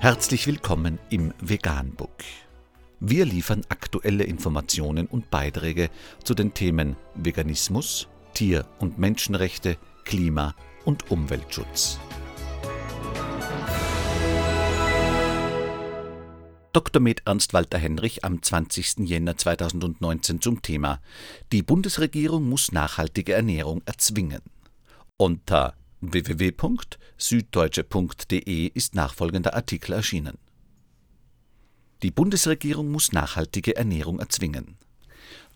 Herzlich willkommen im Veganbook. Wir liefern aktuelle Informationen und Beiträge zu den Themen Veganismus, Tier- und Menschenrechte, Klima- und Umweltschutz. Dr. Med Ernst Walter Henrich am 20. Jänner 2019 zum Thema Die Bundesregierung muss nachhaltige Ernährung erzwingen. Unter www.süddeutsche.de ist nachfolgender Artikel erschienen. Die Bundesregierung muss nachhaltige Ernährung erzwingen.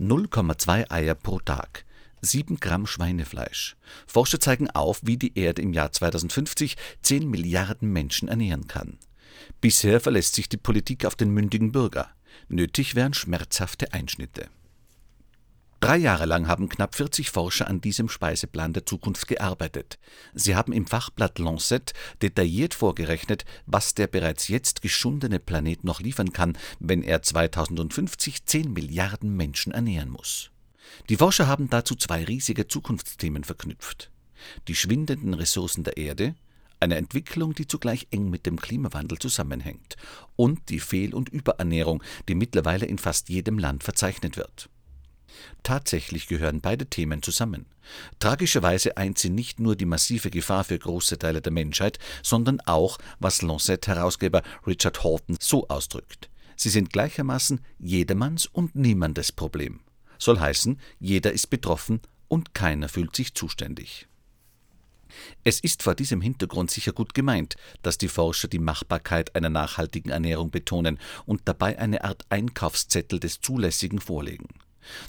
0,2 Eier pro Tag, 7 Gramm Schweinefleisch. Forscher zeigen auf, wie die Erde im Jahr 2050 10 Milliarden Menschen ernähren kann. Bisher verlässt sich die Politik auf den mündigen Bürger. Nötig wären schmerzhafte Einschnitte. Drei Jahre lang haben knapp 40 Forscher an diesem Speiseplan der Zukunft gearbeitet. Sie haben im Fachblatt Lancet detailliert vorgerechnet, was der bereits jetzt geschundene Planet noch liefern kann, wenn er 2050 10 Milliarden Menschen ernähren muss. Die Forscher haben dazu zwei riesige Zukunftsthemen verknüpft. Die schwindenden Ressourcen der Erde, eine Entwicklung, die zugleich eng mit dem Klimawandel zusammenhängt, und die Fehl- und Überernährung, die mittlerweile in fast jedem Land verzeichnet wird. Tatsächlich gehören beide Themen zusammen. Tragischerweise eint sie nicht nur die massive Gefahr für große Teile der Menschheit, sondern auch, was Lancet-Herausgeber Richard Horton so ausdrückt. Sie sind gleichermaßen jedermanns und niemandes Problem. Soll heißen, jeder ist betroffen und keiner fühlt sich zuständig. Es ist vor diesem Hintergrund sicher gut gemeint, dass die Forscher die Machbarkeit einer nachhaltigen Ernährung betonen und dabei eine Art Einkaufszettel des Zulässigen vorlegen.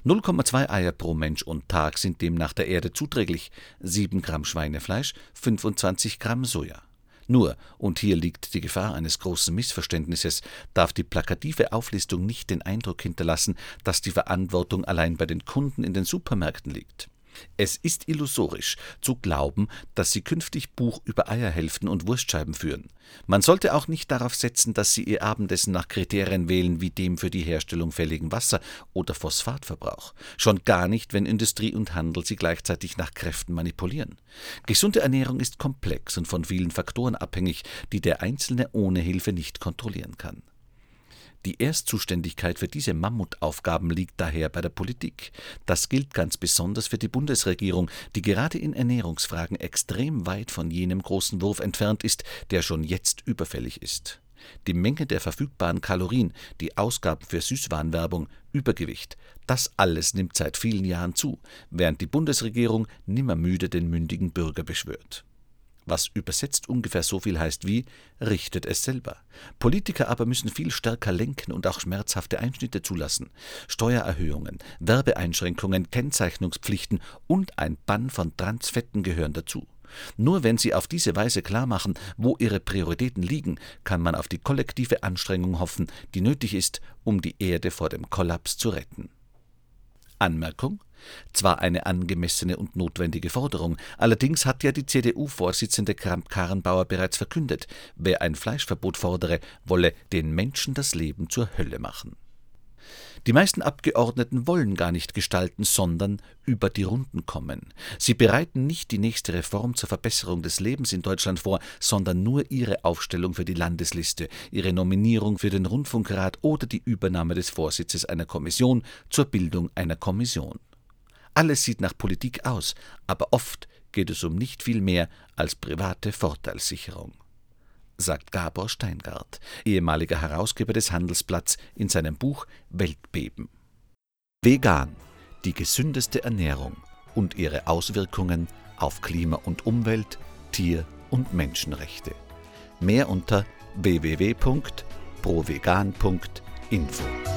0,2 Eier pro Mensch und Tag sind demnach der Erde zuträglich, 7 Gramm Schweinefleisch, 25 Gramm Soja. Nur, und hier liegt die Gefahr eines großen Missverständnisses, darf die plakative Auflistung nicht den Eindruck hinterlassen, dass die Verantwortung allein bei den Kunden in den Supermärkten liegt. Es ist illusorisch zu glauben, dass sie künftig Buch über Eierhälften und Wurstscheiben führen. Man sollte auch nicht darauf setzen, dass sie ihr Abendessen nach Kriterien wählen wie dem für die Herstellung fälligen Wasser oder Phosphatverbrauch. Schon gar nicht, wenn Industrie und Handel sie gleichzeitig nach Kräften manipulieren. Gesunde Ernährung ist komplex und von vielen Faktoren abhängig, die der Einzelne ohne Hilfe nicht kontrollieren kann. Die Erstzuständigkeit für diese Mammutaufgaben liegt daher bei der Politik. Das gilt ganz besonders für die Bundesregierung, die gerade in Ernährungsfragen extrem weit von jenem großen Wurf entfernt ist, der schon jetzt überfällig ist. Die Menge der verfügbaren Kalorien, die Ausgaben für Süßwarenwerbung, Übergewicht, das alles nimmt seit vielen Jahren zu, während die Bundesregierung nimmer müde den mündigen Bürger beschwört was übersetzt ungefähr so viel heißt wie richtet es selber. Politiker aber müssen viel stärker lenken und auch schmerzhafte Einschnitte zulassen. Steuererhöhungen, Werbeeinschränkungen, Kennzeichnungspflichten und ein Bann von Transfetten gehören dazu. Nur wenn sie auf diese Weise klarmachen, wo ihre Prioritäten liegen, kann man auf die kollektive Anstrengung hoffen, die nötig ist, um die Erde vor dem Kollaps zu retten. Anmerkung zwar eine angemessene und notwendige Forderung, allerdings hat ja die CDU-Vorsitzende Kramp-Karrenbauer bereits verkündet, wer ein Fleischverbot fordere, wolle den Menschen das Leben zur Hölle machen. Die meisten Abgeordneten wollen gar nicht gestalten, sondern über die Runden kommen. Sie bereiten nicht die nächste Reform zur Verbesserung des Lebens in Deutschland vor, sondern nur ihre Aufstellung für die Landesliste, ihre Nominierung für den Rundfunkrat oder die Übernahme des Vorsitzes einer Kommission zur Bildung einer Kommission. Alles sieht nach Politik aus, aber oft geht es um nicht viel mehr als private Vorteilssicherung sagt Gabor Steingart, ehemaliger Herausgeber des Handelsblatts, in seinem Buch Weltbeben. Vegan, die gesündeste Ernährung und ihre Auswirkungen auf Klima und Umwelt, Tier- und Menschenrechte. Mehr unter www.provegan.info.